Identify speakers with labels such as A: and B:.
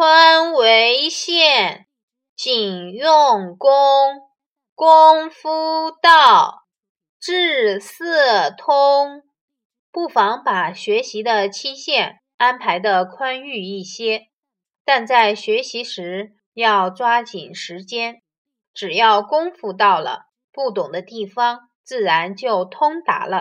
A: 宽为限，仅用功，功夫到，至色通，不妨把学习的期限安排的宽裕一些，但在学习时要抓紧时间，只要功夫到了，不懂的地方自然就通达了。